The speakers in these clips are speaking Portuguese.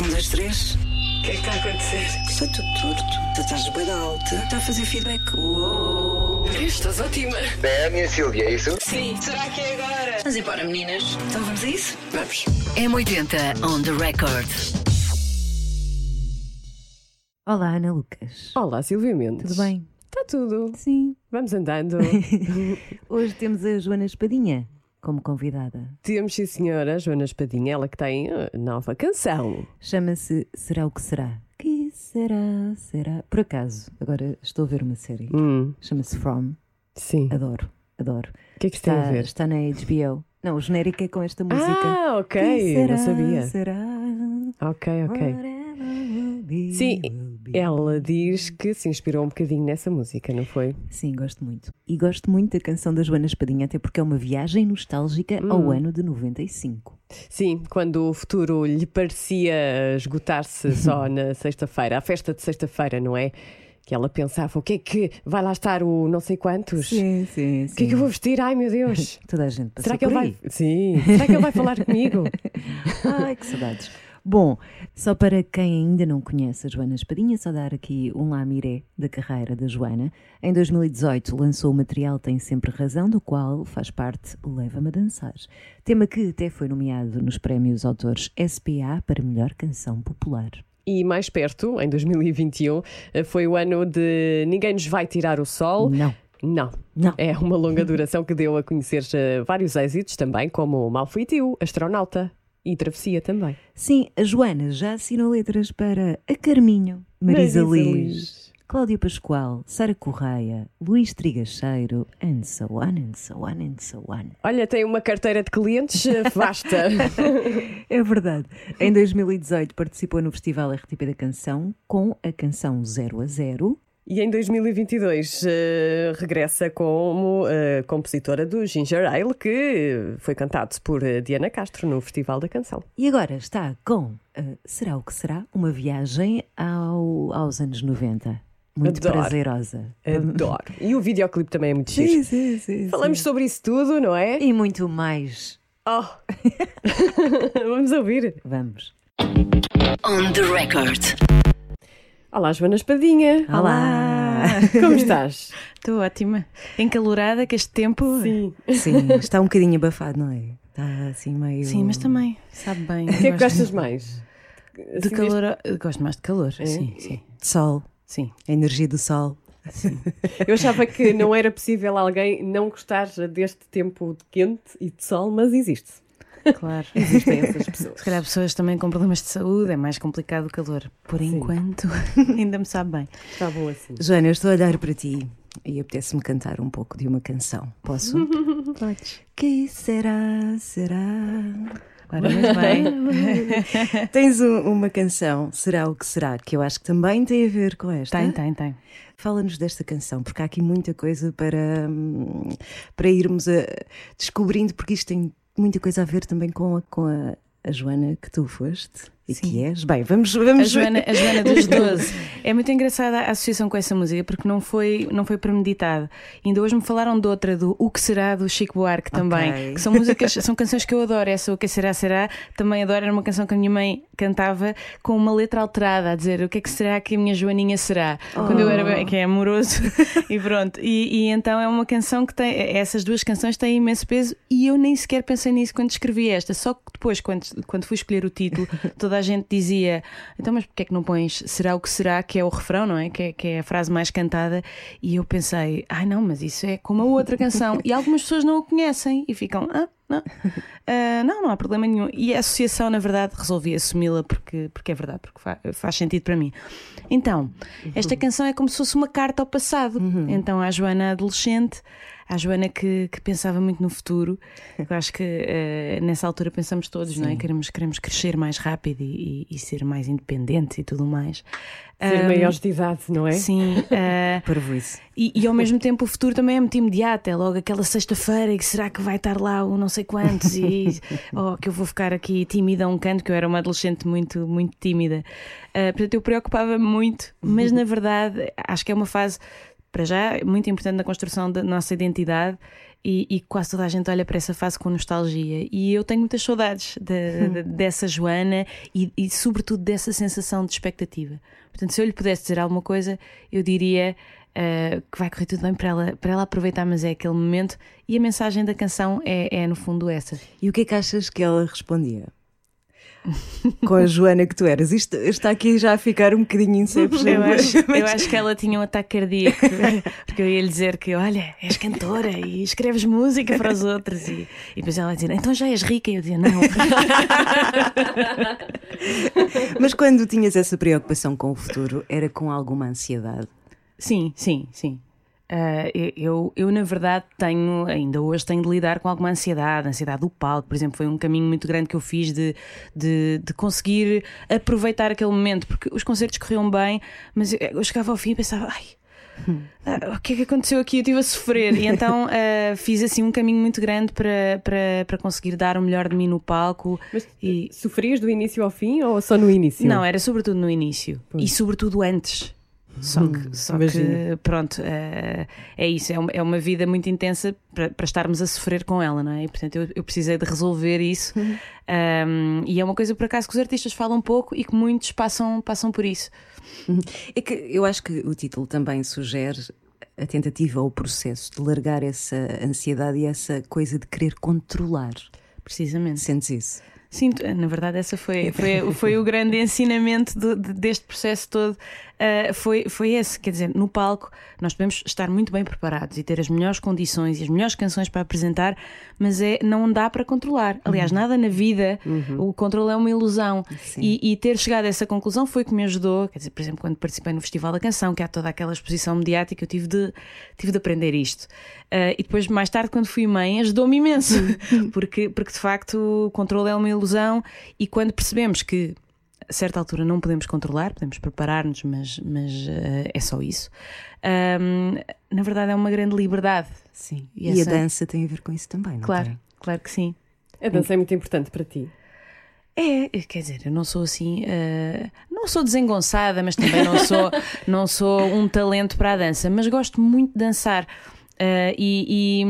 Um, dois, três. O que é que está a acontecer? Está tudo torto. Tu estás bem alta. Está a fazer feedback. Uou. Estás ótima. É a minha Silvia, é isso? Sim, será que é agora? Vamos embora, meninas. Então vamos a isso? Vamos. M80 on the record. Olá, Ana Lucas. Olá, Silvia Mendes. Tudo bem? Está tudo. Sim. Vamos andando. Hoje temos a Joana Espadinha como convidada. Temos, sim, senhora, Joana Espadinha, ela que tem uh, nova canção. Chama-se Será o que será? Que será? Será? Por acaso, agora estou a ver uma série. Hum, Chama-se From. sim. Adoro, adoro. O que é que se tem Está, a ver? está na HBO. Não, o genérico é com esta música. Ah, ok. Será? Não sabia. Será? Ok, ok. Sim. Ela diz que se inspirou um bocadinho nessa música, não foi? Sim, gosto muito. E gosto muito da canção da Joana Espadinha, até porque é uma viagem nostálgica Hum. ao ano de 95. Sim, quando o futuro lhe parecia esgotar-se só na sexta-feira, a festa de sexta-feira, não é? Que ela pensava, o que é que vai lá estar o não sei quantos? sim, sim. O que é que eu vou vestir? Ai meu Deus! Toda a gente Será que ele vai. Sim, será que ele vai falar comigo? Ai, que saudades. Bom, só para quem ainda não conhece a Joana Espadinha, só dar aqui um lamiré da carreira da Joana. Em 2018 lançou o material Tem Sempre Razão, do qual faz parte o Leva-me a Dançar. Tema que até foi nomeado nos prémios autores SPA para melhor canção popular. E mais perto, em 2021, eh, foi o ano de Ninguém nos vai tirar o sol. Não, Não. não. É uma longa duração que deu a conhecer vários êxitos também, como Mal Fui Tio, Astronauta e Travessia também. Sim, a Joana já assinou letras para A Carminho, Marisa, Marisa Liz, Liz. Cláudia Pascoal, Sara Correia, Luís Trigacheiro, and so on, and so on, and so on. Olha, tem uma carteira de clientes eh, vasta. É verdade. Em 2018 participou no Festival RTP da Canção com a canção 0 a 0. E em 2022 eh, regressa como eh, compositora do Ginger Ale, que foi cantado por eh, Diana Castro no Festival da Canção. E agora está com uh, Será o que será? Uma viagem ao- aos anos 90. Muito Adoro. prazerosa. Adoro. E o videoclipe também é muito giro. Sim, sim, sim. Falamos sim. sobre isso tudo, não é? E muito mais. Oh. Vamos ouvir. Vamos. On the record. Olá, Joana Espadinha. Olá! Como estás? Estou ótima. Encalorada que este tempo. Sim. Sim, está um bocadinho abafado, não é? Está assim meio. Sim, mas também sabe bem. O que é que gostas mais? De Assim, calor. Gosto mais de calor. Sim, sim. De sol, Sim. a energia do sol. Eu achava que não era possível alguém não gostar deste tempo de quente e de sol, mas existe. Claro. Existem essas pessoas. Se calhar pessoas também com problemas de saúde, é mais complicado o calor. Por Sim. enquanto, ainda me sabe bem. Está bom assim. Joana, eu estou a olhar para ti e apetece-me cantar um pouco de uma canção. Posso? Podes. que será, será? Ora, muito bem. Tens um- uma canção, Será o que será, que eu acho que também tem a ver com esta. Tem, tem, tem. Fala-nos desta canção, porque há aqui muita coisa para, hum, para irmos a- descobrindo, porque isto tem muita coisa a ver também com a, com a, a Joana que tu foste e Sim. que és. Bem, vamos, vamos A Joana, a Joana dos 12. É muito engraçada a associação com essa música porque não foi, não foi premeditado. Ainda hoje me falaram de outra, do O Que Será, do Chico Buarque também. Ok. Que são músicas, são canções que eu adoro. Essa O Que Será, Será, também adoro. Era uma canção que a minha mãe cantava com uma letra alterada, a dizer o que é que será que a minha Joaninha será? Quando eu era bem, que é amoroso. e pronto. E, e então é uma canção que tem. Essas duas canções têm imenso peso e eu nem sequer pensei nisso quando escrevi esta. Só que depois, quando, quando fui escolher o título, toda a gente dizia: então, mas porquê é que não pões Será o que será? Que é o refrão, não é? Que é, que é a frase mais cantada. E eu pensei: ai não, mas isso é como a outra canção. E algumas pessoas não o conhecem e ficam: ah, não, Ah, não, não há problema nenhum. E a associação, na verdade, resolvi assumi-la porque, porque é verdade, porque fa- faz sentido para mim. Então, esta canção é como se fosse uma carta ao passado. Então, à Joana adolescente, à Joana que, que pensava muito no futuro, eu acho que eh, nessa altura pensamos todos, não é? Queremos, queremos crescer mais rápido e, e- e ser mais independentes e tudo mais. Ser Ah, maiores de idade, não é? Sim, ah, Parvoíce. e, e ao mesmo tempo o futuro também é muito imediato, é logo aquela sexta-feira e que será que vai estar lá o não sei quantos e oh, que eu vou ficar aqui tímida a um canto, que eu era uma adolescente muito, muito tímida. Ah, portanto, eu preocupava-me muito, mas na verdade acho que é uma fase, para já, muito importante na construção da nossa identidade e, e quase toda a gente olha para essa fase com nostalgia. E eu tenho muitas saudades de- de- dessa Joana e, e, sobretudo, dessa sensação de expectativa. Portanto, se eu lhe pudesse dizer alguma coisa, eu diria ah, que vai correr tudo bem para ela, para ela aproveitar, mas é aquele momento. E a mensagem da canção é, é no fundo, essa. E o que é que achas que ela respondia? Com a Joana que tu eras. Isto está aqui já a ficar um bocadinho inception. Eu acho, mas- eu acho que ela tinha um ataque cardíaco, porque eu ia lhe dizer que, olha, és cantora e escreves música para os outros. E, e depois ela ia dizer, então já és rica? E eu dizia, não. Mas quando tinhas essa preocupação com o futuro, era com alguma ansiedade? Sim, sim, sim. Ah, eu, eu, na verdade, tenho, ainda hoje tenho de lidar com alguma ansiedade, ansiedade do palco, por exemplo, foi um caminho muito grande que eu fiz de, de, de conseguir aproveitar aquele momento, porque os concertos corriam bem, mas eu, eu chegava ao fim e pensava, ai. ah, o que é que aconteceu aqui? Eu estive a sofrer e então ah, fiz assim um caminho muito grande para, para, para conseguir dar o melhor de mim no palco. Mas E- sofrias do início ao fim ou só no início? Não, era sobretudo no início e sobretudo antes. Só que, só que pronto, eh, é isso, é uma, é uma vida muito intensa para, para estarmos a sofrer com ela, não é? E, portanto, eu, eu precisei de resolver isso. Um, e é uma coisa, por acaso, que os artistas falam pouco e que muitos passam, passam por isso. É que eu acho que o título também sugere a tentativa ou o processo de largar essa ansiedade e essa coisa de querer controlar. Precisamente. Sentes isso? Sim, na verdade, essa foi, foi, foi o grande ensinamento de- de- deste processo todo. Uh, foi, foi esse, quer dizer, no palco nós podemos estar muito bem preparados e ter as melhores condições e as melhores canções para apresentar, mas é, não dá para controlar. Aliás, nada na vida, o controle é uma ilusão. E, e ter chegado a essa conclusão foi o que me ajudou. Quer dizer, por exemplo, quando participei no Festival da Canção, que há toda aquela exposição mediática, eu tive de, tive de aprender isto. Uh, e depois, mais tarde, quando fui mãe, ajudou-me imenso, porque, porque de facto o controle é uma ilusão. E quando percebemos que a certa altura não podemos controlar, podemos preparar-nos, mas, mas uh, é só isso. Um, na verdade, é uma grande liberdade. Sim. E E, essa- a dança tem a ver com isso também, não Claro, tem? claro que sim. A dança é muito importante para ti. É, quer dizer, eu não sou assim, eh, não sou desengonçada, mas também não sou, não sou um talento para a dança, mas gosto muito de dançar. Eh, e,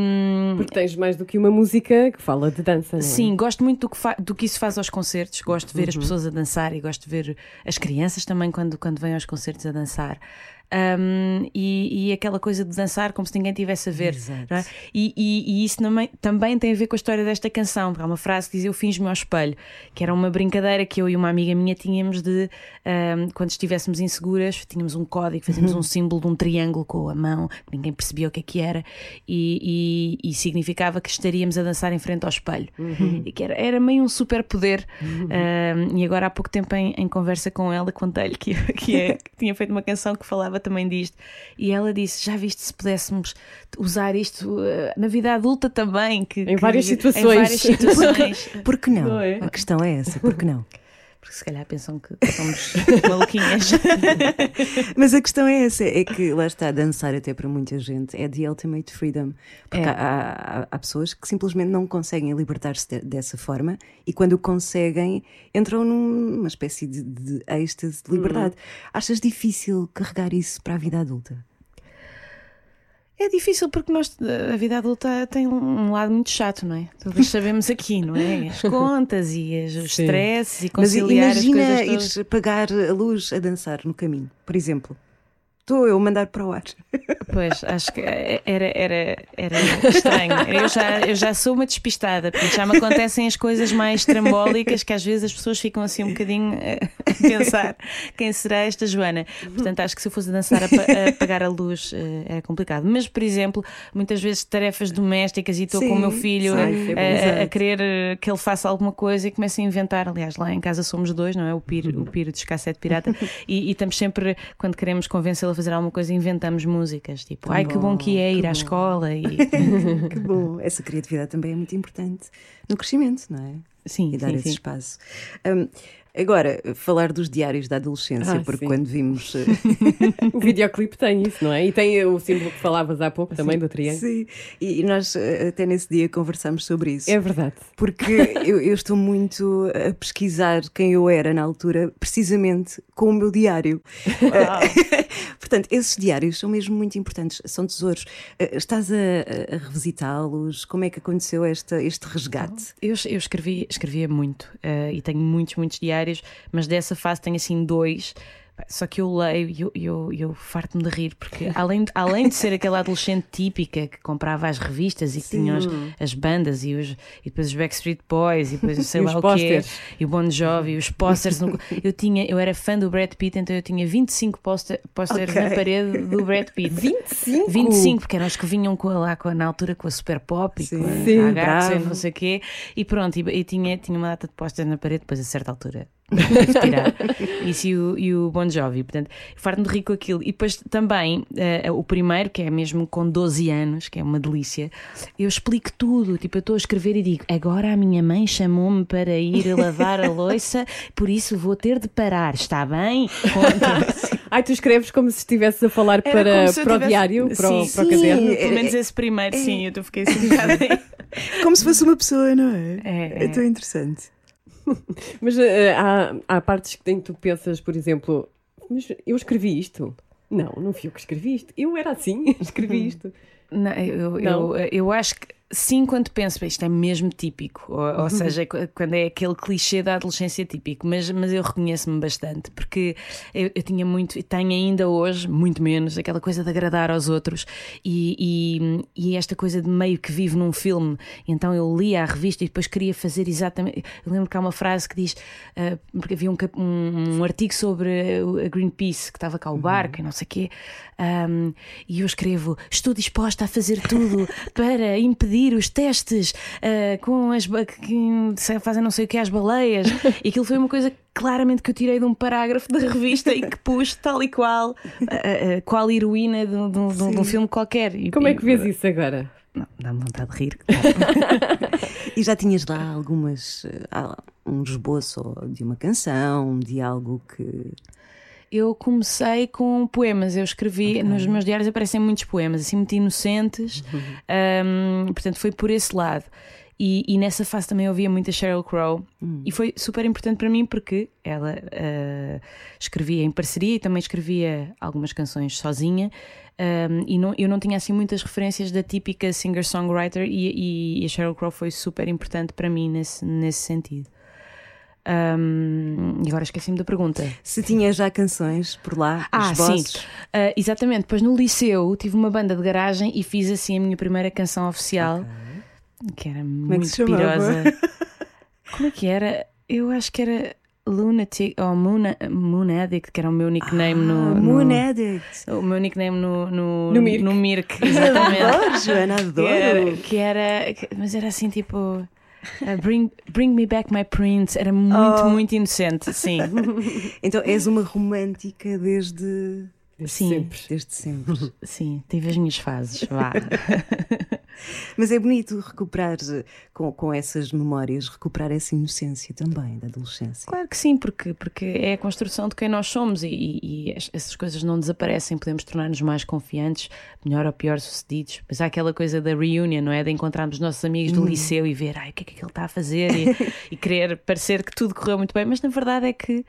tens mais do que uma música que fala de dança, não é? Sim, gosto muito do que, do que isso faz aos concertos, gosto de ver Uhum. as pessoas a dançar e gosto de ver as crianças também quando, quando vêm aos concertos a dançar. Um, e, e aquela coisa de dançar como se ninguém tivesse a ver. É? E, e- e isso também, também tem a ver com a história desta canção, porque há uma frase que diz Eu finjo-me ao espelho, que era uma brincadeira que eu e uma amiga minha tínhamos de um, quando estivéssemos inseguras, tínhamos um código, fazíamos um símbolo de um triângulo com a mão, que ninguém percebia o que é que era, e, significava que estaríamos a dançar em frente ao espelho. E que era, era meio um superpoder. Um, e agora há pouco tempo em, em conversa com ela contei-lhe que, que, é- que tinha feito uma canção que falava também disto. E ela disse: Já viste se pudéssemos usar isto uh, na vida adulta também? Que, Em que- várias Em situações. várias situações. Por que não? Não é? A questão é essa, por que não? Porque se calhar pensam que somos maluquinhas. Mas a questão é essa, é que lá está, dançar até para muita gente é the ultimate freedom. Porque É. há, há- há pessoas que simplesmente não conseguem libertar-se de- dessa forma e quando conseguem entram numa espécie de, de êxtase de liberdade. Achas difícil carregar isso para a vida adulta? É difícil porque nós, a vida adulta tem um lado muito chato, não é? Todos sabemos aqui, não é? As contas e as, os Sim. stresses e Mas conciliar as imagina coisas todas. ires apagar a luz a dançar no caminho, por exemplo. Estou eu a mandar para o ar. Pois, acho que era, era, era estranho. Eu já, eu já sou uma despistada, porque já me acontecem as coisas mais trambólicas que às vezes as pessoas ficam assim um bocadinho eh, a pensar quem será esta Joana. Portanto, acho que se eu fosse dançar a, a apagar a luz eh, era complicado. Mas, por exemplo, muitas vezes tarefas domésticas e estou com o meu filho sim, a- bom. a, a querer eh, que ele faça alguma coisa e começa a inventar. Aliás, lá em casa somos dois, não é? O Piro, o Piro dos Cassete Pirata. E, e estamos sempre, quando queremos convencê-lo a fazer alguma coisa, inventamos músicas. Tipo, ai que bom que é ir que à bom. escola. E... Que bom. Essa criatividade também é muito importante no crescimento, não é? Sim, e dar sim, esse sim. espaço. Hum, Agora, falar dos diários da adolescência, Ah, porque sim. quando vimos. eh, O videoclipe tem isso, não é? E tem o símbolo que falavas há pouco também do triângulo. Sim, e e nós eh, até nesse dia conversámos sobre isso. É verdade. Porque eu, eu estou muito a pesquisar quem eu era na altura, precisamente com o meu diário. Portanto, esses diários são mesmo muito importantes, são tesouros. Eh, Estás a, a- revisitá-los? Como é que aconteceu esta, este resgate? Eu, eu escrevi, escrevia muito eh, e tenho muitos, muitos diários, mas dessa fase tenho assim dois. Só que eu leio e eu, eu, eu farto-me de rir, porque além de, além de ser aquela adolescente típica que comprava as revistas e que tinha os- as bandas e, os, e depois os Backstreet Boys e depois sei E lá os o quê, e o Bon Jovi e os pósteres. no- eu, tinha, eu era fã do Brad Pitt, então eu tinha 25 póster- pósteres na Ok. parede do Brad Pitt. 25? 25, porque eram os que vinham com a, lá com a- na altura com a Super Pop e Sim. com a, Sim, a Agatha, não sei o quê. E pronto, e, e tinha, tinha uma data de pósteres na parede, depois a certa altura. Isso e o, e o Bon Jovi. Portanto, farto-me de rir com aquilo. E depois também eh, o primeiro, que é mesmo com 12 anos, que é uma delícia, eu explico tudo. Tipo, eu estou a escrever e digo: agora a minha mãe chamou-me para ir lavar a louça, por isso vou ter de parar. Está bem? Conta. Ai, tu escreves como se estivesses a falar Era para, para o tivesse- diário, para, o- para o caderno. Pelo menos esse primeiro, sim, eu fiquei assim. Como se fosse uma pessoa, não é? É, é. tão interessante. Mas eh, há, há partes que tu pensas, por exemplo, mas eu escrevi isto? Não, não fui eu que escrevi isto. Eu era assim, escrevi isto. Não, eu, Não? Eu, eu acho que sim, quando penso, "Bem, isto é mesmo típico, ou, ou seja, qu- quando é aquele clichê da adolescência típico, mas, mas eu reconheço-me bastante, porque eu, eu tinha muito, e tenho ainda hoje, muito menos, aquela coisa de agradar aos outros. E, e, e esta coisa de meio que vivo num filme. Então eu lia a revista e depois queria fazer exatamente. Eu lembro que há uma frase que diz, ah, porque havia um, um, um artigo sobre a Greenpeace que estava cá o barco e não sei o quê, um, e eu escrevo: Estou disposta a fazer tudo para impedir os testes ah, com as que fazem não sei o que às baleias. E aquilo foi uma coisa claramente que eu tirei de um parágrafo da revista e que pus tal e qual, ah, ah, qual heroína de, um- de um- de um- filme qualquer. E- Como é que vês isso agora? Não, dá-me vontade de rir. E já tinhas lá algumas. um esboço de uma canção, um de algo que. Eu comecei com poemas, eu escrevi, nos meus diários aparecem muitos poemas, assim muito inocentes, Ahm, portanto foi por esse lado. E, e nessa fase também ouvia muita Sheryl Crow. E foi super importante para mim porque ela ah, escrevia em parceria e também escrevia algumas canções sozinha. Ahm, e não, eu não tinha assim muitas referências da típica singer-songwriter e, e a Sheryl Crow foi super importante para mim nesse, nesse sentido. Ahm, e agora esqueci-me da pergunta. Se tinha já canções por lá, Ah, sim. Ah, exatamente. Depois no liceu tive uma banda de garagem e fiz assim a minha primeira canção oficial, que era é que muito chamava? pirosa. Como é que era? Eu acho que era Lunatic ou Moon, Moon Addict, que era o meu nickname no, Ah, no- Moon Addict. O meu nickname no, no, No Mirk. no Mirk, exatamente. Adoro, Joana, que, adoro. era, que era- que- Mas era assim tipo. Ah, bring, bring me back my prince. Era muito, Oh. muito inocente, sim. Então és uma romântica desde. Sim. Sempre. Desde sempre. Sim, tive as minhas fases, vá. Mas é bonito recuperar eh, com, com essas memórias, recuperar essa inocência também da adolescência. Claro que sim, porque, porque é a construção de quem nós somos e, e- e es- essas coisas não desaparecem, podemos tornar-nos mais confiantes, melhor ou pior sucedidos. Mas há aquela coisa da reunion, não é? De encontrarmos os nossos amigos do liceu e ver ai, o que é que ele está a fazer e, e querer parecer que tudo correu muito bem, mas na verdade é que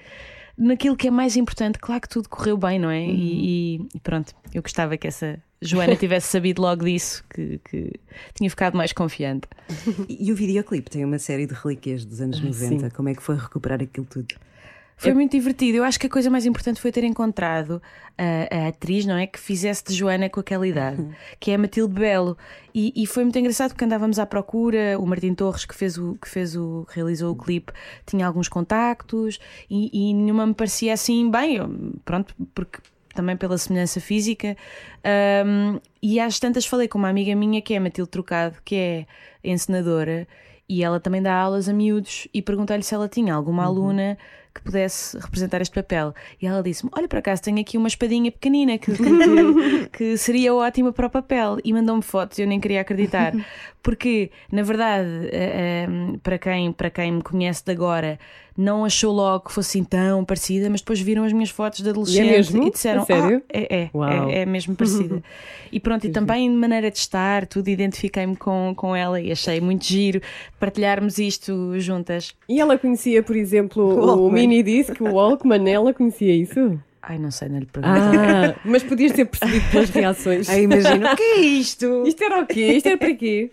naquilo que é mais importante, claro que tudo correu bem, não é? E, e- e pronto, eu gostava que essa Joana tivesse sabido logo disso, que, que tinha ficado mais confiante. E, e o videoclipe tem uma série de relíquias dos anos 90. Como é que foi recuperar aquilo tudo? Foi muito divertido. Eu acho que a coisa mais importante foi ter encontrado a, a atriz, não é? Que fizesse de Joana com aquela idade, que é a Matilde Belo. E, e foi muito engraçado porque andávamos à procura. O Martim Torres, que fez o que fez o realizou o clipe, tinha alguns contactos e, e nenhuma me parecia assim bem. Pronto, porque também pela semelhança física. Um, e às tantas falei com uma amiga minha que é a Matilde Trocado, que é encenadora, e ela também dá aulas a miúdos, e perguntei-lhe se ela tinha alguma aluna que pudesse representar este papel. E ela disse-me: Olha, por acaso tenho aqui uma espadinha pequenina que, que, que seria ótima para o papel. E mandou-me fotos, eu nem queria acreditar. Porque, na verdade, eh, eh, para, quem, para quem me conhece de agora, não achou logo que fosse assim tão parecida, mas depois viram as minhas fotos de adolescente E é mesmo? disseram: A sério? "Ah, é, é, é, é mesmo parecida. e pronto, e também de maneira de estar, tudo, identifiquei-me com, com ela e achei muito giro partilharmos isto juntas. E ela conhecia, por exemplo, o, Walkman. mini disc, o Walkman, ela conhecia isso? Ai, não sei, não lhe perguntei. Ah, mas podias ter percebido pelas reações. Aí imagina, o que é isto? Isto era o quê? Isto era para quê?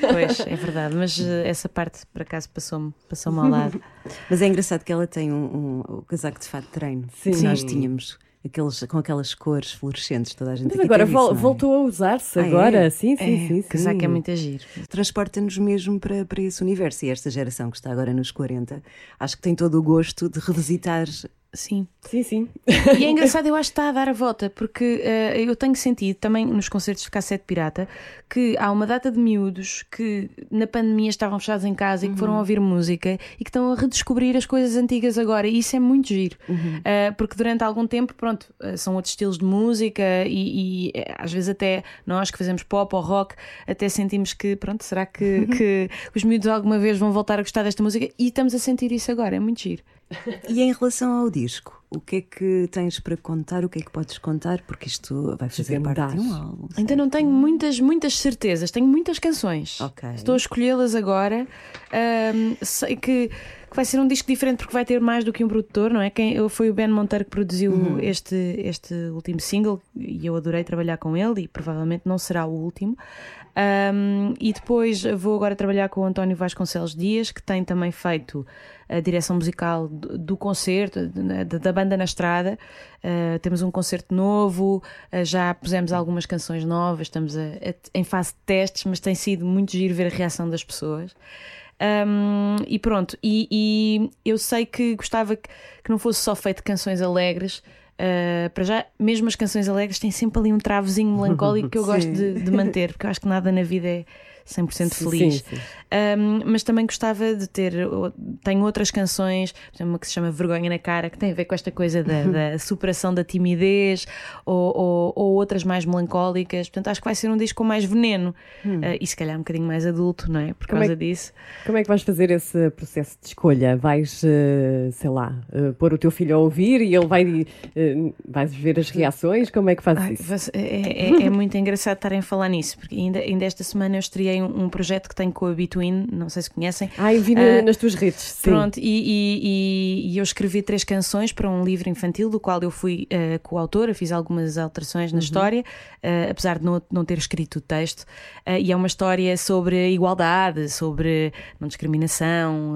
Pois, é verdade, mas eh, essa parte por acaso passou-me passou ao lado. Mas é engraçado que ela tem um, um- o casaco de fato de treino. Sim. que Nós tínhamos aqueles, com aquelas cores fluorescentes, toda a gente Mas agora vol- isso, é? voltou a usar-se Ah, é? agora. Sim, sim, É, sim. sim. casaco é muito agir. Transporta-nos mesmo para, para esse universo. E esta geração que está agora nos 40, acho que tem todo o gosto de revisitar. Sim. Sim, sim. E é engraçado, eu acho que está a dar a volta, porque eh, eu tenho sentido também nos concertos de cassete pirata que há uma data de miúdos que na pandemia estavam fechados em casa e que foram ouvir música e que estão a redescobrir as coisas antigas agora, e isso é muito giro, Eh, porque durante algum tempo, pronto, eh, são outros estilos de música e, e, às vezes até nós que fazemos pop ou rock, até sentimos que, pronto, será que, que os miúdos alguma vez vão voltar a gostar desta música? E estamos a sentir isso agora, é muito giro. E em relação ao disco, o que é que tens para contar? O que é que podes contar? Porque isto vai fazer parte de um álbum. Ainda não tenho muitas, muitas certezas, tenho muitas canções. Ok. Estou a escolhê-las agora. Ahm, sei que, que vai ser um disco diferente porque vai ter mais do que um produtor, não é? Quem, eu- foi o Ben Monteiro que produziu Uhum. este, este último single e eu adorei trabalhar com ele e provavelmente não será o último. Ahm, e depois vou agora trabalhar com o António Vasconcelos Dias, que tem também feito a direção musical do, concerto, da, da banda na estrada. Uh, temos um concerto novo, uh, já pusemos algumas canções novas, estamos a- a- em fase de testes, mas tem sido muito giro ver a reação das pessoas. Um, e pronto, e, e eu sei que gostava que, que não fosse só feito canções alegres. Uh, para já, mesmo as canções alegres têm sempre ali um travozinho melancólico que eu gosto de, de manter, porque eu acho que nada na vida é 100% feliz. Sim, sim. Um, mas também gostava de ter. Tenho outras canções, por exemplo, uma que se chama Vergonha na Cara, que tem a ver com esta coisa da, da superação da timidez, ou, ou- ou outras mais melancólicas. Portanto, acho que vai ser um disco com mais veneno Uh, e se calhar um bocadinho mais adulto, não é? Por Como é causa que- disso. Como é que vais fazer esse processo de escolha? Vais, eh, sei lá, eh, pôr o teu filho a ouvir e ele vai. vais ver as reações? Como é que fazes Ai, isso? é, é- é muito engraçado estarem a falar nisso, porque ainda, ainda esta semana eu estreiei um, um projeto que tenho com a Between, não sei se conhecem. Ai, vi na- Ah, nas tuas redes. Sim. Pronto, e, e- e- e eu escrevi três canções para um livro infantil, do qual eu fui eh, coautora, fiz algumas alterações na história, eh, apesar de não, não ter escrito o texto. E é uma história sobre igualdade, sobre não discriminação,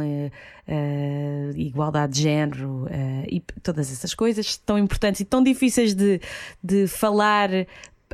eh, igualdade de género eh, e todas essas coisas tão importantes e tão difíceis de, de falar.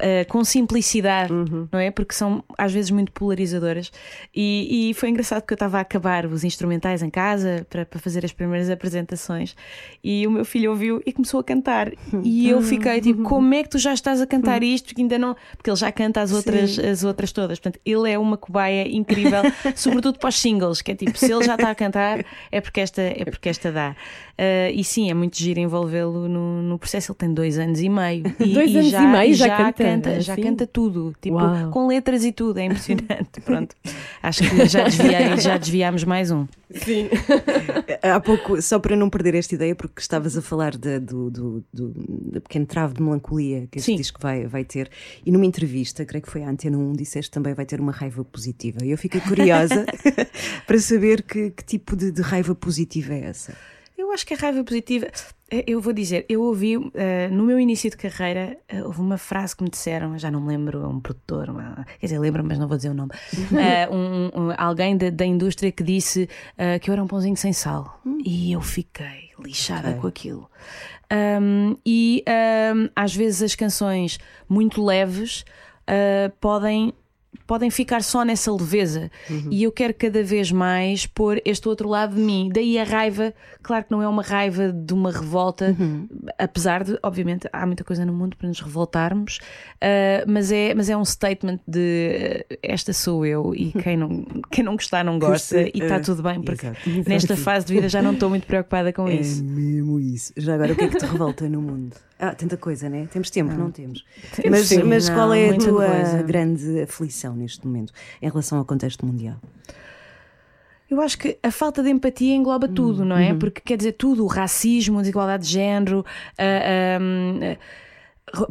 Eh, com simplicidade, não é? Porque são às vezes muito polarizadoras. E, e foi engraçado porque eu estava a acabar os instrumentais em casa para, para fazer as primeiras apresentações e o meu filho ouviu e começou a cantar. E eu fiquei tipo: como é que tu já estás a cantar isto? Porque ainda não. Porque ele já canta as outras, as outras todas. Portanto, ele é uma cobaia incrível, sobretudo para os singles, que é tipo: se ele já está a cantar, é porque esta, é porque esta dá. Ah, e sim, é muito giro envolvê-lo no, no processo. Ele tem dois anos e meio. E, Dois e anos e meio já canta, já assim? canta tudo, tipo, Uau. com letras e tudo, é impressionante. Pronto, acho que já, desviei, já desviámos mais um. Sim. Há pouco, só para não perder esta ideia, porque estavas a falar da- do, do, do, da pequeno trave de melancolia que este Sim. disco vai, vai ter, e numa entrevista, creio que foi à Antena 1, disseste também vai ter uma raiva positiva. E eu fiquei curiosa para saber que, que tipo de, de raiva positiva é essa. Eu acho que a raiva positiva, eh, eu vou dizer, eu ouvi eh, no meu início de carreira, eh, houve uma frase que me disseram, já não me lembro, um produtor, uma- quer dizer, lembro, mas não vou dizer o nome, Eh, um- um- alguém da, da indústria que disse que eu era um pãozinho sem sal. E eu fiquei lixada Ok. com aquilo. Um, e às vezes as canções muito leves uh, podem. Podem ficar só nessa leveza e eu quero cada vez mais pôr este outro lado de mim. Daí a raiva, claro que não é uma raiva de uma revolta, apesar de, obviamente, há muita coisa no mundo para nos revoltarmos, uh, mas, é, mas é um statement de uh, esta sou eu e quem não, quem não gostar não gosta e está uh, tudo bem, porque exato. nesta fase de vida já não estou muito preocupada com É isso. mesmo isso. Já agora, o que é que te revolta no mundo? Ah, tanta coisa, né? Temos tempo, não, temos. Temos Mas, tempo. mas qual Não, é a tua coisa. grande aflição neste momento em relação ao contexto mundial? Eu acho que a falta de empatia engloba tudo, não é? Porque quer dizer tudo, o racismo, a desigualdade de género, a- a- a-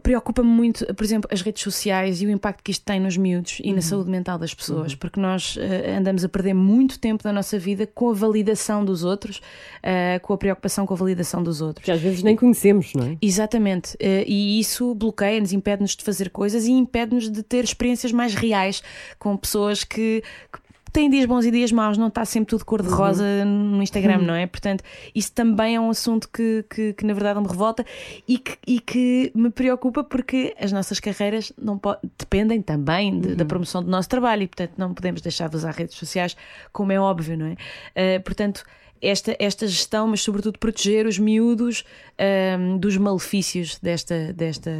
preocupa-me muito, por exemplo, as redes sociais e o impacto que isto tem nos miúdos e na saúde mental das pessoas, porque nós eh, andamos a perder muito tempo da nossa vida com a validação dos outros, eh, com a preocupação com a validação dos outros. Que às vezes nem conhecemos, não é? Exatamente, Eh, e isso bloqueia-nos, impede-nos de fazer coisas e impede-nos de ter experiências mais reais com pessoas que, que têm dias bons e dias maus, não está sempre tudo cor-de-rosa no Instagram, não é? Portanto, isso também é um assunto que, que, que, na verdade me revolta e que, e que me preocupa porque as nossas carreiras não dependem também de- da promoção do nosso trabalho e, portanto, não podemos deixar de usar redes sociais, como é óbvio, não é? Eh, portanto, esta, esta gestão, mas sobretudo proteger os miúdos ahm, dos malefícios desta, desta,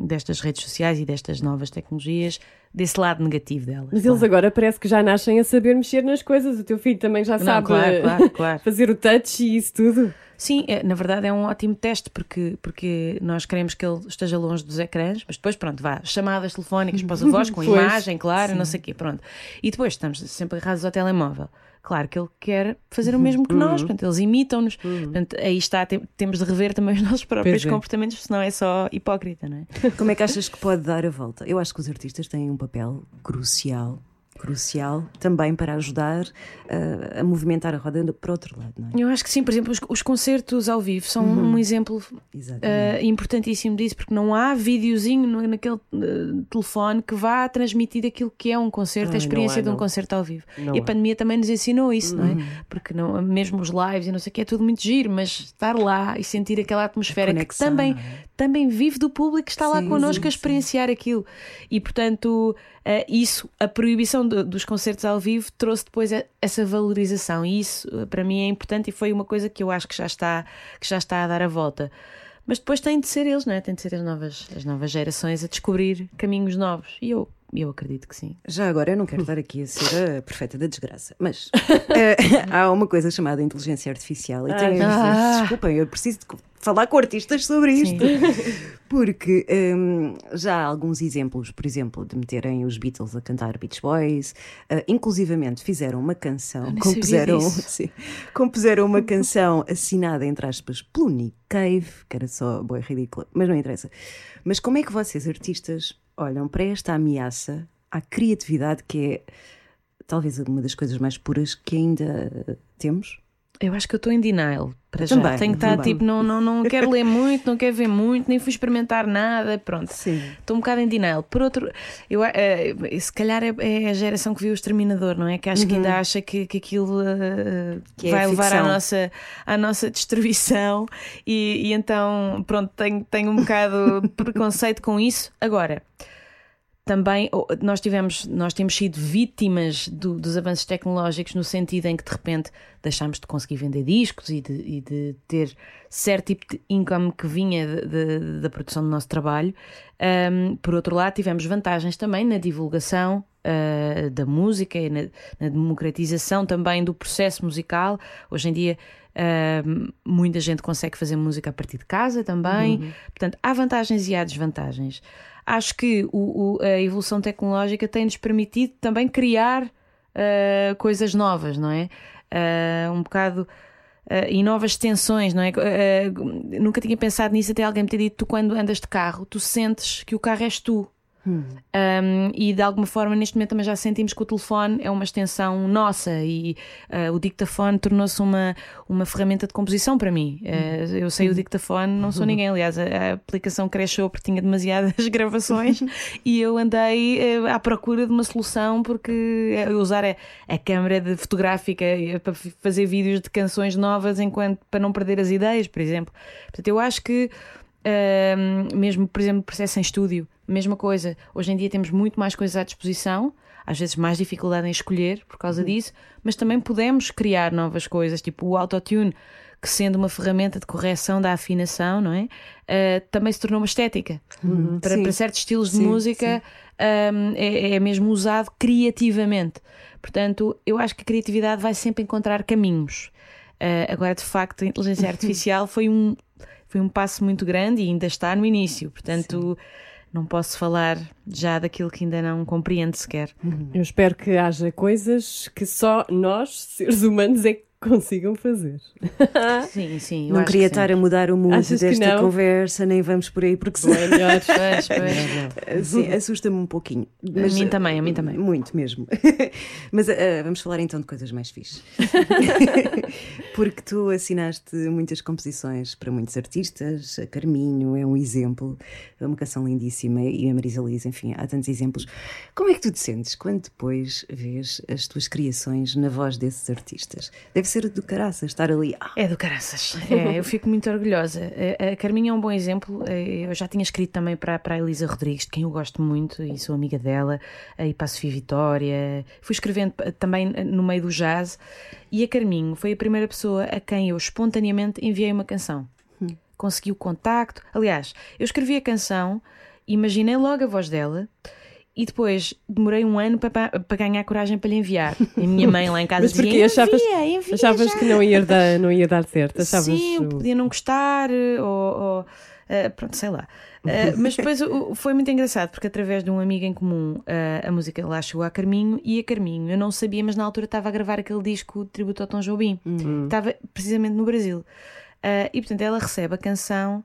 destas redes sociais e destas novas tecnologias, desse lado negativo delas. Mas eles claro. agora parece que já nascem a saber mexer nas coisas. O teu filho também já Não, sabe claro, claro, claro. fazer o touch e isso tudo. Sim, é, na verdade é um ótimo teste porque, porque nós queremos que ele esteja longe dos ecrãs, mas depois, pronto, vá, chamadas telefónicas para os avós, com Pois, imagem, claro, não sei o quê, pronto. E depois estamos sempre agarrados ao telemóvel. Claro que ele quer fazer o mesmo que Uhum. nós, portanto, eles imitam-nos. Portanto, aí está, tem- temos de rever também os nossos próprios é. comportamentos, senão é só hipócrita, não é? Como é que achas que pode dar a volta? Eu acho que os artistas têm um papel crucial, crucial também para ajudar uh, a movimentar a roda para outro lado, não é? Eu acho que sim, por exemplo, os, os concertos ao vivo são um exemplo uh, importantíssimo disso, porque não há videozinho no- naquele uh, telefone que vá transmitir aquilo que é um concerto, Ai, a experiência há, de um não. concerto ao vivo. Não e a há. pandemia também nos ensinou isso, não é? Porque não, mesmo os lives e não sei o que é tudo muito giro, mas estar lá e sentir aquela atmosfera que também? Também vive do público que está lá Sim, connosco sim, a experienciar aquilo. E portanto, uh, isso, a proibição do- dos concertos ao vivo trouxe depois essa valorização. E isso uh, para mim é importante e foi uma coisa que eu acho que já está, que já está a dar a volta. Mas depois tem de ser eles, não é? Tem de ser as novas, as novas gerações a descobrir caminhos novos. E eu, eu acredito que sim. Já agora, eu não quero estar aqui a ser a perfeita da desgraça, mas eh, há uma coisa chamada inteligência artificial e tenho, Ah. desculpem, eu preciso de falar com artistas sobre isto. Porque hum, já há alguns exemplos, por exemplo, de meterem os Beatles a cantar Beach Boys, eh, inclusivamente fizeram uma canção, compuseram, sim, compuseram uma canção assinada, entre aspas, pelo Nick Cave, que era só boa ridícula, mas não interessa. Mas como é que vocês, artistas, olham para esta ameaça à criatividade que é talvez uma das coisas mais puras que ainda temos? Eu acho que eu estou em denial para já. Também, Tenho que estar também. tipo, não, não, não quero ler muito, não quero ver muito, nem fui experimentar nada, pronto. Sim. Estou um bocado em denial. Por outro, eu, eh, se calhar é, é a geração que viu o Exterminador, não é? Que acho que ainda acha que, que aquilo eh, Que é vai levar à nossa, à nossa destruição e, e então, pronto, tenho, tenho um bocado preconceito com isso. Agora. Também nós tivemos, nós temos sido vítimas do- dos avanços tecnológicos no sentido em que de repente deixámos de conseguir vender discos e de, e de ter certo tipo de income que vinha de- de- da produção do nosso trabalho. Ahm, por outro lado, tivemos vantagens também na divulgação ah, da música e na, na democratização também do processo musical. Hoje em dia. ahm, muita gente consegue fazer música a partir de casa também, portanto, há vantagens e há desvantagens. Acho que o- o- a evolução tecnológica tem-nos permitido também criar ah, coisas novas, não é? Ah, um bocado. ah, e novas extensões, não é? Nunca tinha pensado nisso até alguém me ter dito: tu, quando andas de carro, tu sentes que o carro és tu. Um, e de alguma forma, neste momento, também já sentimos que o telefone é uma extensão nossa e uh, o dictafone tornou-se uma, uma ferramenta de composição para mim. Uh, eu sei o dictafone, não sou ninguém. Aliás, a, a aplicação cresceu porque tinha demasiadas gravações e eu andei uh, à procura de uma solução porque eu usar a, a câmera de fotográfica para fazer vídeos de canções novas enquanto para não perder as ideias, por exemplo. Portanto, eu acho que mesmo, por exemplo, processo em estúdio, mesma coisa. Hoje em dia temos muito mais coisas à disposição, às vezes mais dificuldade em escolher por causa disso, mas também podemos criar novas coisas, tipo o autotune, que sendo uma ferramenta de correção da afinação, não é? Ah, também se tornou uma estética. Para, Sim. para certos estilos de Sim, música ahm, é, é mesmo usado criativamente. Portanto, eu acho que a criatividade vai sempre encontrar caminhos. Ah, agora, de facto, a inteligência artificial foi um, foi um passo muito grande e ainda está no início. Portanto, não posso falar já daquilo que ainda não compreendo sequer. Eu espero que haja coisas que só nós, seres humanos, é que consigam fazer. Sim, sim. eu Não acho queria que sim. estar a mudar o mood Achas desta conversa, nem vamos por aí, porque melhor? Pois, pois. Assim, assusta-me um pouquinho. A mim também, a mim também. Muito mesmo. Mas ah, vamos falar então de coisas mais fixes. Porque tu assinaste muitas composições para muitos artistas, a Carminho é um exemplo, é uma canção lindíssima, e a Marisa Liz, enfim, há tantos exemplos. Como é que tu te sentes quando depois vês as tuas criações na voz desses artistas? Deve ser do caraças estar ali. Ah, É do caraças. É, eu fico muito orgulhosa. A- Carminha é um bom exemplo. Eh, Eu já tinha escrito também para, para a Elisa Rodrigues, de quem eu gosto muito e sou amiga dela, e para a Sofia Vitória. Fui escrevendo também eh, no meio do jazz. E a Carminho foi a primeira pessoa a quem eu espontaneamente enviei uma canção. Consegui o contacto. Aliás, eu escrevi a canção, imaginei logo a voz dela. E depois demorei um ano para, para ganhar coragem para lhe enviar. A minha mãe lá em casa Mas dizia: porquê? Achavas, envia, envia achavas já." que não ia dar, não ia dar certo? Achavas Sim, o- podia não gostar, ou. ou, eh, pronto, sei lá. Eh, mas depois o- foi muito engraçado, porque através de um amigo em comum eh, a música lá chegou a Carminho e a Carminho, eu não sabia, mas na altura estava a gravar aquele disco de tributo ao Tom Jobim. Estava precisamente no Brasil. Eh, e portanto ela recebe a canção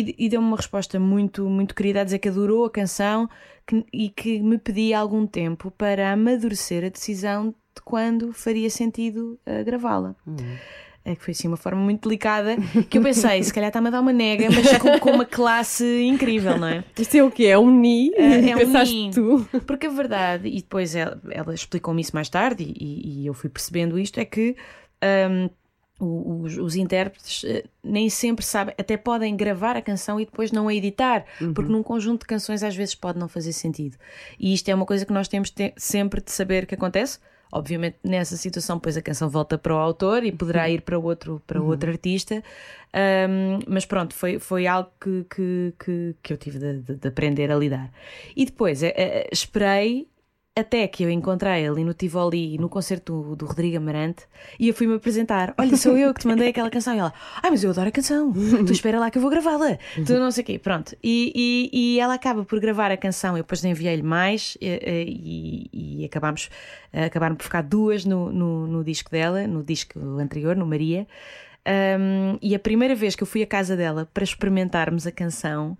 e, e deu-me uma resposta muito, muito querida a dizer que adorou a canção que- e que me pedia algum tempo para amadurecer a decisão de quando faria sentido eh, gravá-la. É que foi assim uma forma muito delicada que eu pensei, se calhar está-me a dar uma nega, mas com, com uma classe incrível, não é? Isto é o quê? É um ni? É- é um Pensaste ni. tu? Porque a verdade, e depois ela, ela explicou-me isso mais tarde, e, e eu fui percebendo isto, é que o- os, os intérpretes eh, nem sempre sabem, até podem gravar a canção e depois não a editar, porque num conjunto de canções às vezes pode não fazer sentido. E isto é uma coisa que nós temos te- sempre de saber que acontece. Obviamente, nessa situação, depois a canção volta para o autor e poderá ir para outro, para outro artista. Um, mas pronto, foi, foi algo que, que, que, que eu tive de, de- de aprender a lidar. E depois eh, eh, esperei até que eu encontrei ali no Tivoli, no concerto do, do Rodrigo Amarante, e eu fui-me apresentar. Olha, sou eu que te mandei aquela canção. E ela, ai, mas eu adoro a canção. Tu espera lá que eu vou gravá-la. Tu não sei o quê. Pronto. E, e, e ela acaba por gravar a canção. Eu depois enviei-lhe mais eh, e, e acabámos, acabaram por ficar duas no, no, no disco dela, no disco anterior, no Maria. Um, e a primeira vez que eu fui à casa dela para experimentarmos a canção,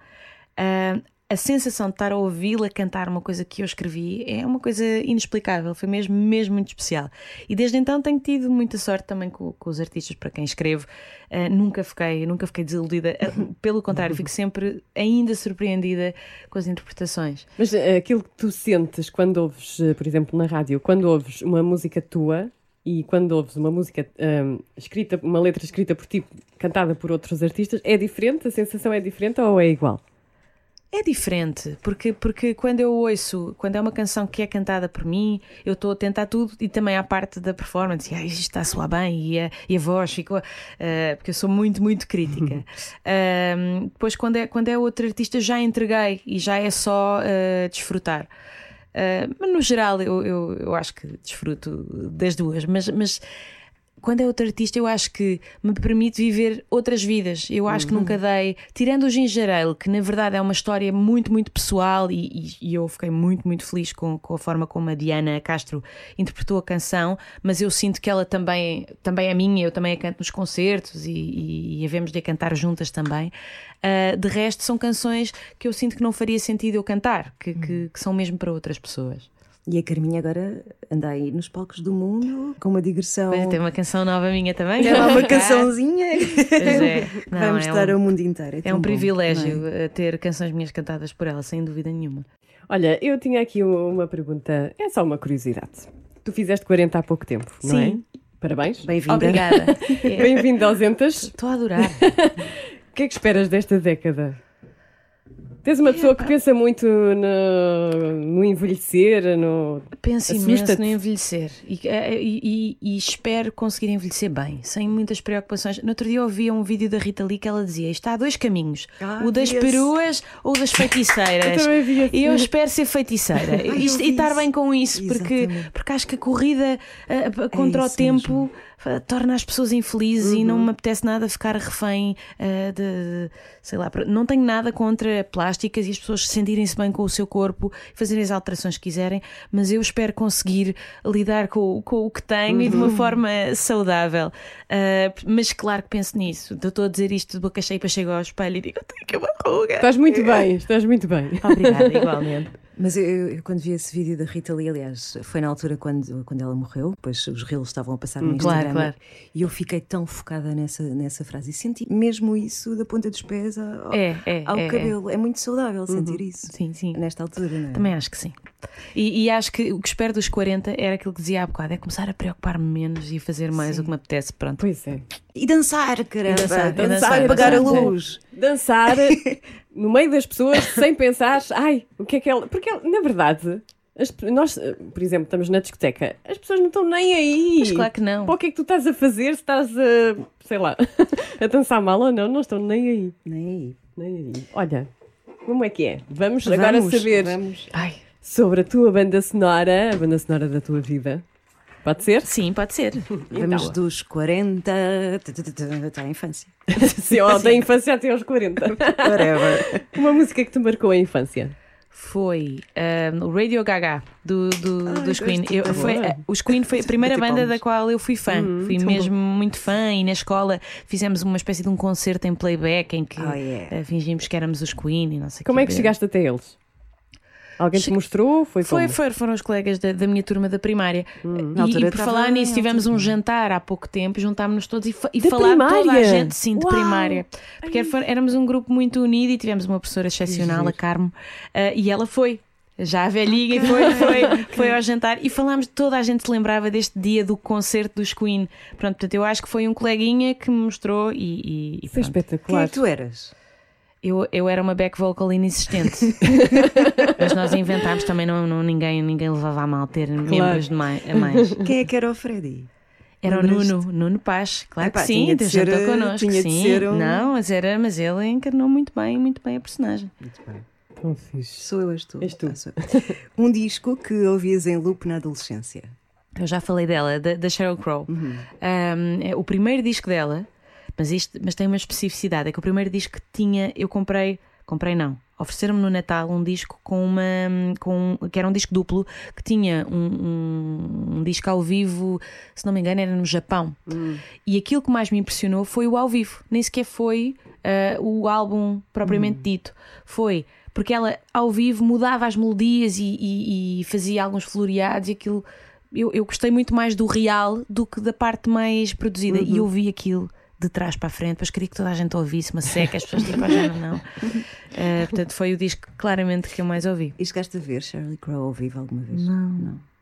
a sensação de estar a ouvi-la cantar uma coisa que eu escrevi é uma coisa inexplicável, foi mesmo, mesmo muito especial. E desde então tenho tido muita sorte também com, com os artistas para quem escrevo. Uh, nunca fiquei, nunca fiquei desiludida, Uh, pelo contrário, fico sempre ainda surpreendida com as interpretações. Mas eh, aquilo que tu sentes quando ouves, por exemplo, na rádio, quando ouves uma música tua e quando ouves uma música ahm, escrita, uma letra escrita por ti, cantada por outros artistas, é diferente? A sensação é diferente ou é igual? É diferente, porque, porque quando eu ouço, quando é uma canção que é cantada por mim, eu estou a tentar tudo e também à parte da performance, e, "Ai, isto está a soar bem e a, e a voz ficou. eh, porque eu sou muito, muito crítica. Ahm, depois, quando é, quando é outro artista, já entreguei e já é só eh, desfrutar. Ah, mas no geral, eu, eu, eu acho que desfruto das duas, mas. mas quando é outro artista, eu acho que me permite viver outras vidas. Eu acho que nunca dei, tirando o Gingerale, que na verdade é uma história muito, muito pessoal, e, e- e eu fiquei muito, muito feliz com, com a forma como a Diana Castro interpretou a canção, mas eu sinto que ela também, também é minha, eu também a canto nos concertos e, e, havemos de a cantar juntas também. Ah, de resto, são canções que eu sinto que não faria sentido eu cantar, que, que- que são mesmo para outras pessoas. E a Carminha agora anda aí nos palcos do mundo com uma digressão. Pois, tem uma canção nova minha também. É lá uma cançãozinha. Pois é. Não, Vai é mostrar um- ao mundo inteiro. É tão um bom, privilégio não é? eh, ter canções minhas cantadas por ela, sem dúvida nenhuma. Olha, eu tinha aqui uma pergunta, é só uma curiosidade. Tu fizeste 40 há pouco tempo, não Sim. é? Parabéns. Bem-vinda. Obrigada. É, Bem-vindo aos Entas. Estou a adorar. O que é que esperas desta década? Tens uma pessoa que pensa muito no, no envelhecer, no. Penso imenso no envelhecer e, eh, e- e- e espero conseguir envelhecer bem, sem muitas preocupações. No outro dia eu ouvi um vídeo da Rita Lee que ela dizia: está há dois caminhos, Ah, o das peruas ou o das feiticeiras. Eu também vi. E eu espero ser feiticeira vi e estar bem com isso, porque, Exatamente. porque acho que a corrida eh, contra o isso tempo fa- torna as pessoas infelizes e não me apetece nada ficar refém ah, de, sei lá, não tenho nada contra plásticas e as pessoas sentirem-se bem com o seu corpo, fazerem as alterações que quiserem, mas eu espero conseguir lidar com, com o que tenho e de uma forma saudável. Ah, mas claro que penso nisso. Estou a dizer isto de boca cheia para chegar ao espelho e digo, eu tenho aqui uma ruga. Estás muito bem, estás muito bem. Obrigada, igualmente. Mas eu, eu- quando vi esse vídeo da Rita Lee, aliás, foi na altura quando, quando ela morreu, depois os reels estavam a passar no Hum, claro, Instagram. claro. E eu fiquei tão focada nessa, nessa frase e senti mesmo isso da ponta dos pés ao, É, é, ao é, é. cabelo. É. muito saudável sentir isso. Sim, sim. Nesta altura, não é? Também acho que sim. E, e acho que o que espero dos 40 era aquilo que dizia há bocado: é começar a preocupar-me menos e fazer mais o que me apetece. Pronto. Pois é. E dançar, caramba! dançar, e dançar, dançar, apagar a dançar. luz. Dançar no meio das pessoas sem pensar, ai, o que é que ela. Porque, na verdade, as nós, por exemplo, estamos na discoteca, as pessoas não estão nem aí. Mas claro que não. Para o que é que tu estás a fazer se estás a, sei lá, a dançar mal ou não? Não estão nem aí. Nem aí. Nem aí. Olha, como é que é? Vamos, agora Vamos, saber vamos. Ai, sobre a tua banda sonora, a banda sonora da tua vida. Pode ser? sim, pode ser. Vamos Então. dos 40 t- t- t- até à infância. Sim, ó, da infância até aos 40. Whatever. Uma música que te marcou a infância. Foi o Radio Gaga do, do, Ai, dos Queen. Eu, foi, Boa. os Queen foi a primeira banda da qual eu fui fã. fui mesmo muito fã e na escola fizemos uma espécie de um concerto em playback em que Oh, yeah. ah, fingimos que éramos os Queen e não sei Como que é que chegaste até eles? Alguém te mostrou? Foi, Foi, foi- foram os colegas da, da minha turma da primária. Na E, e por falar nisso, tivemos um jantar há pouco tempo, juntámos-nos todos e, fa e falar toda a gente, sim, de Uau! primária. Porque era- foi- éramos um grupo muito unido e tivemos uma professora excepcional, a Carmo, eh, e ela foi. Já a velhinha e foi, foi, foi ao jantar e falámos, toda a gente se lembrava deste dia do concerto dos Queen. Pronto, portanto, eu acho que foi um coleguinha que me mostrou e, e, e é pronto. Quem é espetacular. que tu eras? Eu, eu era uma back vocal inexistente. Mas nós inventámos também, não, não, ninguém, ninguém levava a mal ter membros de mais, a mais. Quem é que era o Freddy? Era o? Nuno, Nuno Paz, claro Epá, que sim, tinha de connosco. tinha de sim. ser um- Não, mas, era, mas ele encarnou muito bem, muito bem a personagem. Tão fixe. Sou eu, és tu. És tu. Ah. Um disco que ouvias em loop na adolescência. Eu já falei dela, da, da Sheryl Crow. Uhum. Um, é o primeiro disco dela, mas, isto, mas tem uma especificidade: é que o primeiro disco que tinha, eu comprei, comprei não. Ofereceram-me no Natal um disco com uma. Com, que era um disco duplo que tinha um, um, um disco ao vivo, se não me engano, era no Japão. E aquilo que mais me impressionou foi o ao vivo, nem sequer foi ah, o álbum propriamente dito. Foi porque ela ao vivo mudava as melodias e, e- e fazia alguns floreados e aquilo. Eu, eu gostei muito mais do real do que da parte mais produzida. E eu vi aquilo de trás para a frente, depois queria que toda a gente ouvisse, uma seca, as pessoas tipo, ah, já não. não. Ah, portanto, foi o disco claramente que eu mais ouvi. E chegaste a ver Shirley Crow ao vivo alguma vez? Não. Não.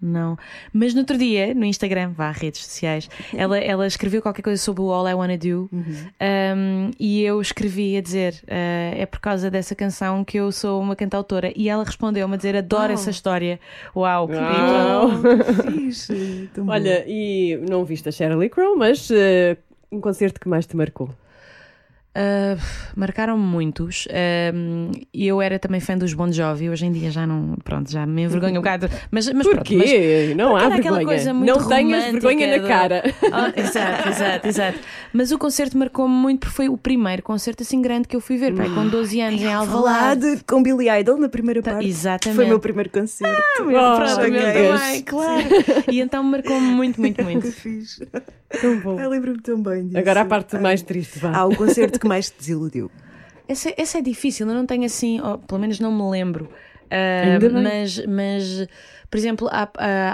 Não. Mas no outro dia, no Instagram, vá, redes sociais, ela, ela escreveu qualquer coisa sobre o All I Wanna Do um, e eu escrevi a dizer uh, é por causa dessa canção que eu sou uma cantautora. E ela respondeu-me a dizer adoro Uau. essa história. Uau! Uau. Oh, que. Tão bom. Olha, e não viste a Shirley Crow, mas eh, um concerto que mais te marcou? Uh, Marcaram-me muitos. E eu era também fã dos Bon Jovi. Hoje em dia já não. Pronto, já me envergonho um bocado. Mas, mas pronto, mas- Porquê? não há vergonha. coisa muito não tenhas vergonha na do- cara. Ah, exato, exato, exato. Mas o concerto marcou-me muito porque foi o primeiro concerto assim grande que eu fui ver, pai, com 12 anos em Alvalade. de, com Billy Idol na primeira Tá, parte. exatamente. Foi o meu primeiro concerto. Oh, Pronto, o meu meu Deus. também, claro. E então marcou-me muito, muito, muito. Que fixe. Tão bom. Eu lembro-me tão bem disso. Agora a parte mais triste, vá. Ah, o concerto que mais te desiludiu. Essa, essa é difícil, eu não tenho assim, pelo menos não me lembro. Bem. mas, mas, por exemplo, há,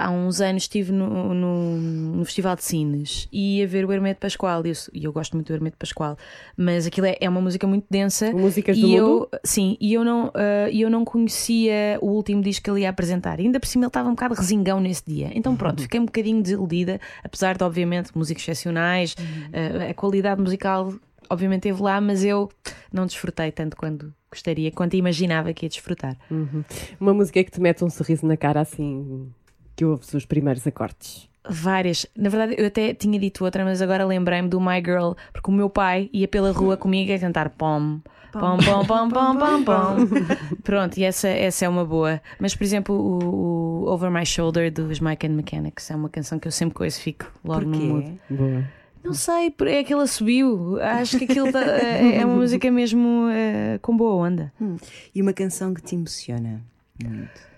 há, uns anos estive no, no, no Festival de Cines e ia ver o Hermeto Pascoal. E eu, e eu gosto muito do Hermeto Pascoal, mas aquilo é, é uma música muito densa. Músicas do eu, mundo? Sim, e eu não, e eu não conhecia o último disco que ele ia apresentar. E ainda por cima ele estava um bocado resingão nesse dia. Então pronto, fiquei um bocadinho desiludida, apesar de, obviamente, músicos excepcionais, ah, a qualidade musical. Obviamente esteve lá, mas eu não desfrutei tanto quanto gostaria, quanto imaginava que ia desfrutar. Uma música que te mete um sorriso na cara assim que ouves os primeiros acordes. várias. Na verdade, eu até tinha dito outra, mas agora lembrei-me do My Girl, porque o meu pai ia pela rua comigo a cantar pom. Pom, pom, pom, pom, pom, pom. Pronto, e essa, essa é uma boa. Mas, por exemplo, o, o Over My Shoulder dos Mike and Mechanics é uma canção que eu sempre conheço, fico logo no mood. Porquê? Boa. Não sei, é que ela subiu. Acho que aquilo tá- é é uma música mesmo eh, com boa onda. E uma canção que te emociona muito.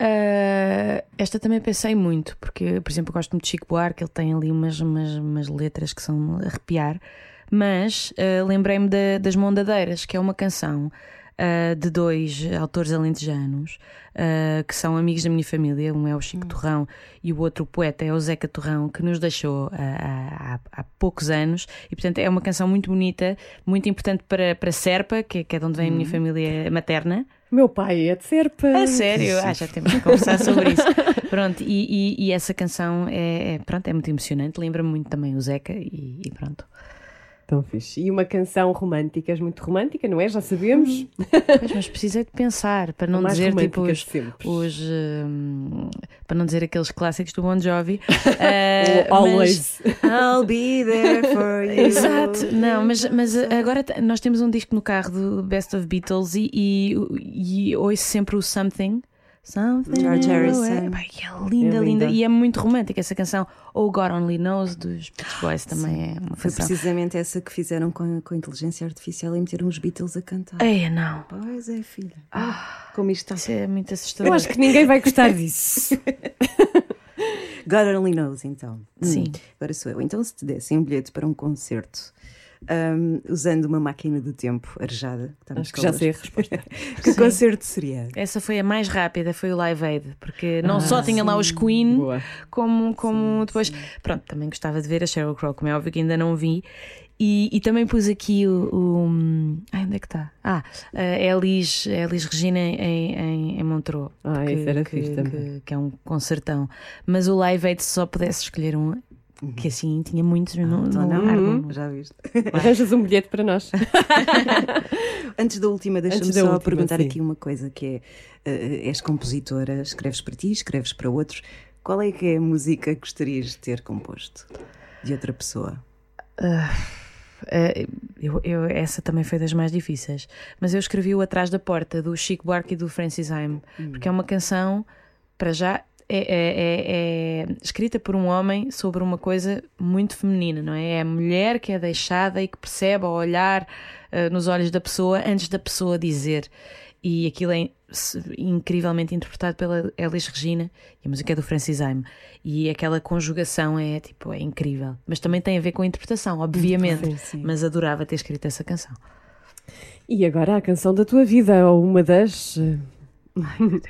Uh, esta também pensei muito, porque, por exemplo, eu gosto muito de Chico Buarque, ele tem ali umas, umas, umas letras que são arrepiar, mas uh, lembrei-me da- das Mondadeiras, que é uma canção uh, de dois autores alentejanos uh, que são amigos da minha família. Um é o Chico Torrão e o outro o poeta é o Zeca Torrão, que nos deixou uh, há, há- poucos anos. E, portanto, é uma canção muito bonita, muito importante para, para Serpa, que, que é de onde vem a minha família materna. Meu pai é de Serpa. A sério? Ah, já temos que conversar sobre isso. Pronto, e, e- e essa canção é, é- pronto, é muito emocionante, lembra-me muito também o Zeca e, e pronto. Tão fixe. E uma canção romântica, és muito romântica, não é? Já sabemos. Pois, mas precisei de pensar para não dizer tipo os, os, hum, para não dizer aqueles clássicos do Bon Jovi. O Always. I'll be there for mas- you. Exato, não, mas, mas agora nós temos um disco no carro do Best of Beatles e, e, e ouço sempre o Something. Something George Harrison. way. Pá, e é linda, É linda, linda. E é muito romântica essa canção. Oh God Only Knows dos Beach Boys também é uma Foi canção. precisamente essa que fizeram com, com a inteligência artificial e meteram os Beatles a cantar. Ei, não. Pois é, filha. Como isto está. Isso é muito assustador. Eu acho que ninguém vai gostar disso. God only knows, então. Sim. Hum, agora sou eu. Então, se te dessem um bilhete para um concerto hum, usando uma máquina do tempo arejada, que Acho que já sei a resposta. que concerto seria? Essa foi a mais rápida, foi o Live Aid, porque não só tinha lá os Queen, Ah, Boa. como, como depois. Pronto, também gostava de ver a Sheryl Crow, como é óbvio que ainda não vi. E, e também pus aqui o. o ai, onde é que está? Ah, a Elis, a Elis Regina em, em, em Montreux. Ah, esse era que, fixe também. que, que é um concertão. Mas o Live Aid, se só pudesse escolher um, que assim tinha muitos, não, Então, não, não, armo. já viste. Arranjas um bilhete para nós. Antes da última, deixa-me só última, perguntar sim. aqui uma coisa que é, eh, és compositora, escreves para ti, escreves para outros. Qual é que é a música que gostarias de ter composto? De outra pessoa? Uh, eu, eu- essa também foi das mais difíceis. Mas eu escrevi o Atrás da Porta, do Chico Buarque e do Francis Haim, porque é uma canção, para já, é, é- é- é escrita por um homem sobre uma coisa muito feminina, não é? É a mulher que é deixada e que percebe ao olhar uh, nos olhos da pessoa antes da pessoa dizer. E aquilo é incrivelmente interpretado pela Elis Regina e a música é do Francis Haim. E aquela conjugação é tipo é incrível. Mas também tem a ver com a interpretação, obviamente. Sim. Mas adorava ter escrito essa canção. E agora a canção da tua vida, ou uma das. Eh,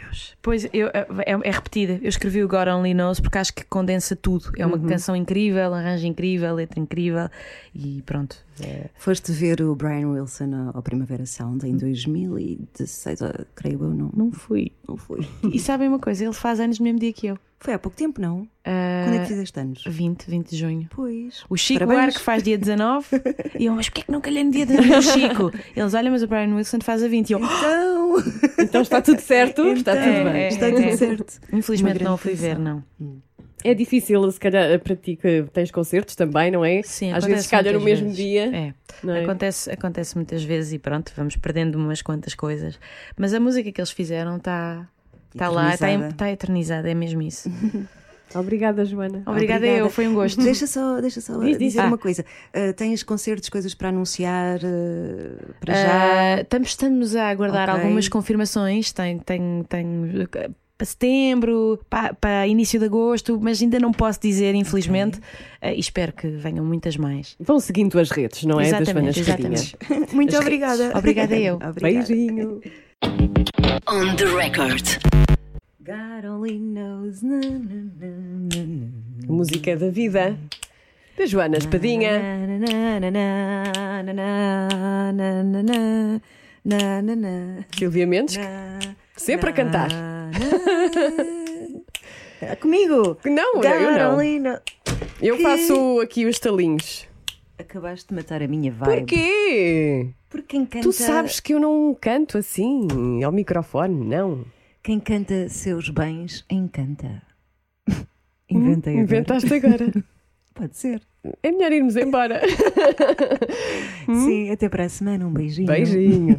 Pois eu, é, é repetida. Eu escrevi o God Only Knows porque acho que condensa tudo. É uma canção incrível, arranjo incrível, letra incrível e pronto. É- Foste ver o Brian Wilson ao Primavera Sound em 2016, ah, creio eu, não, não fui, não fui. E sabem uma coisa? Ele faz anos no mesmo dia que eu. Foi há pouco tempo, não? Ah, Quando é que fizeste anos? 20, 20 de junho. Pois. O Chico Parabéns. Buarque faz dia 19 e eu, mas porquê que não calhei no dia 19 do Chico? Eles, olha, mas o Brian Wilson faz a 20 e eu, Então, Então está tudo certo? está tudo É, bem. é. está tudo certo. infelizmente não o fui ver, não. É difícil, se calhar, para ti que tens concertos também, não é? Sim, Às vezes calha no mesmo vezes. dia. É. Não é? Acontece, acontece muitas vezes e pronto, vamos perdendo umas quantas coisas. Mas a música que eles fizeram está tá lá, está Eternizada. tá eternizada, é mesmo isso. Obrigada, Joana. Obrigada, eu, foi um gosto. Deixa só, deixa só Diz, diz. dizer Ah. uma coisa. Ah, tens concertos, coisas para anunciar ah, para Ah, já? estamos, estamos a aguardar Ok. algumas confirmações. Tenho, tenho, tenho eh, para setembro, para, para, início de agosto, mas ainda não posso dizer, infelizmente, okay. e espero que venham muitas mais. Vão seguindo as redes, não é? Exatamente, exatamente. Muito as obrigada. Redes. Obrigada eu. Obrigada. Beijinho. On the record. God only knows. Na, na, na, Música da vida da Joana Espadinha. Silvia Mendes, sempre a cantar na. Comigo! Não, God eu não. Eu faço aqui os talinhos. Acabaste de matar a minha vibe. Porquê? Porque quem canta, Tu sabes que eu não canto assim, ao microfone, não. quem canta seus bens encanta. Inventei agora. Inventaste agora. Pode ser. É melhor irmos embora. Sim, até para a semana. Um beijinho. Beijinho.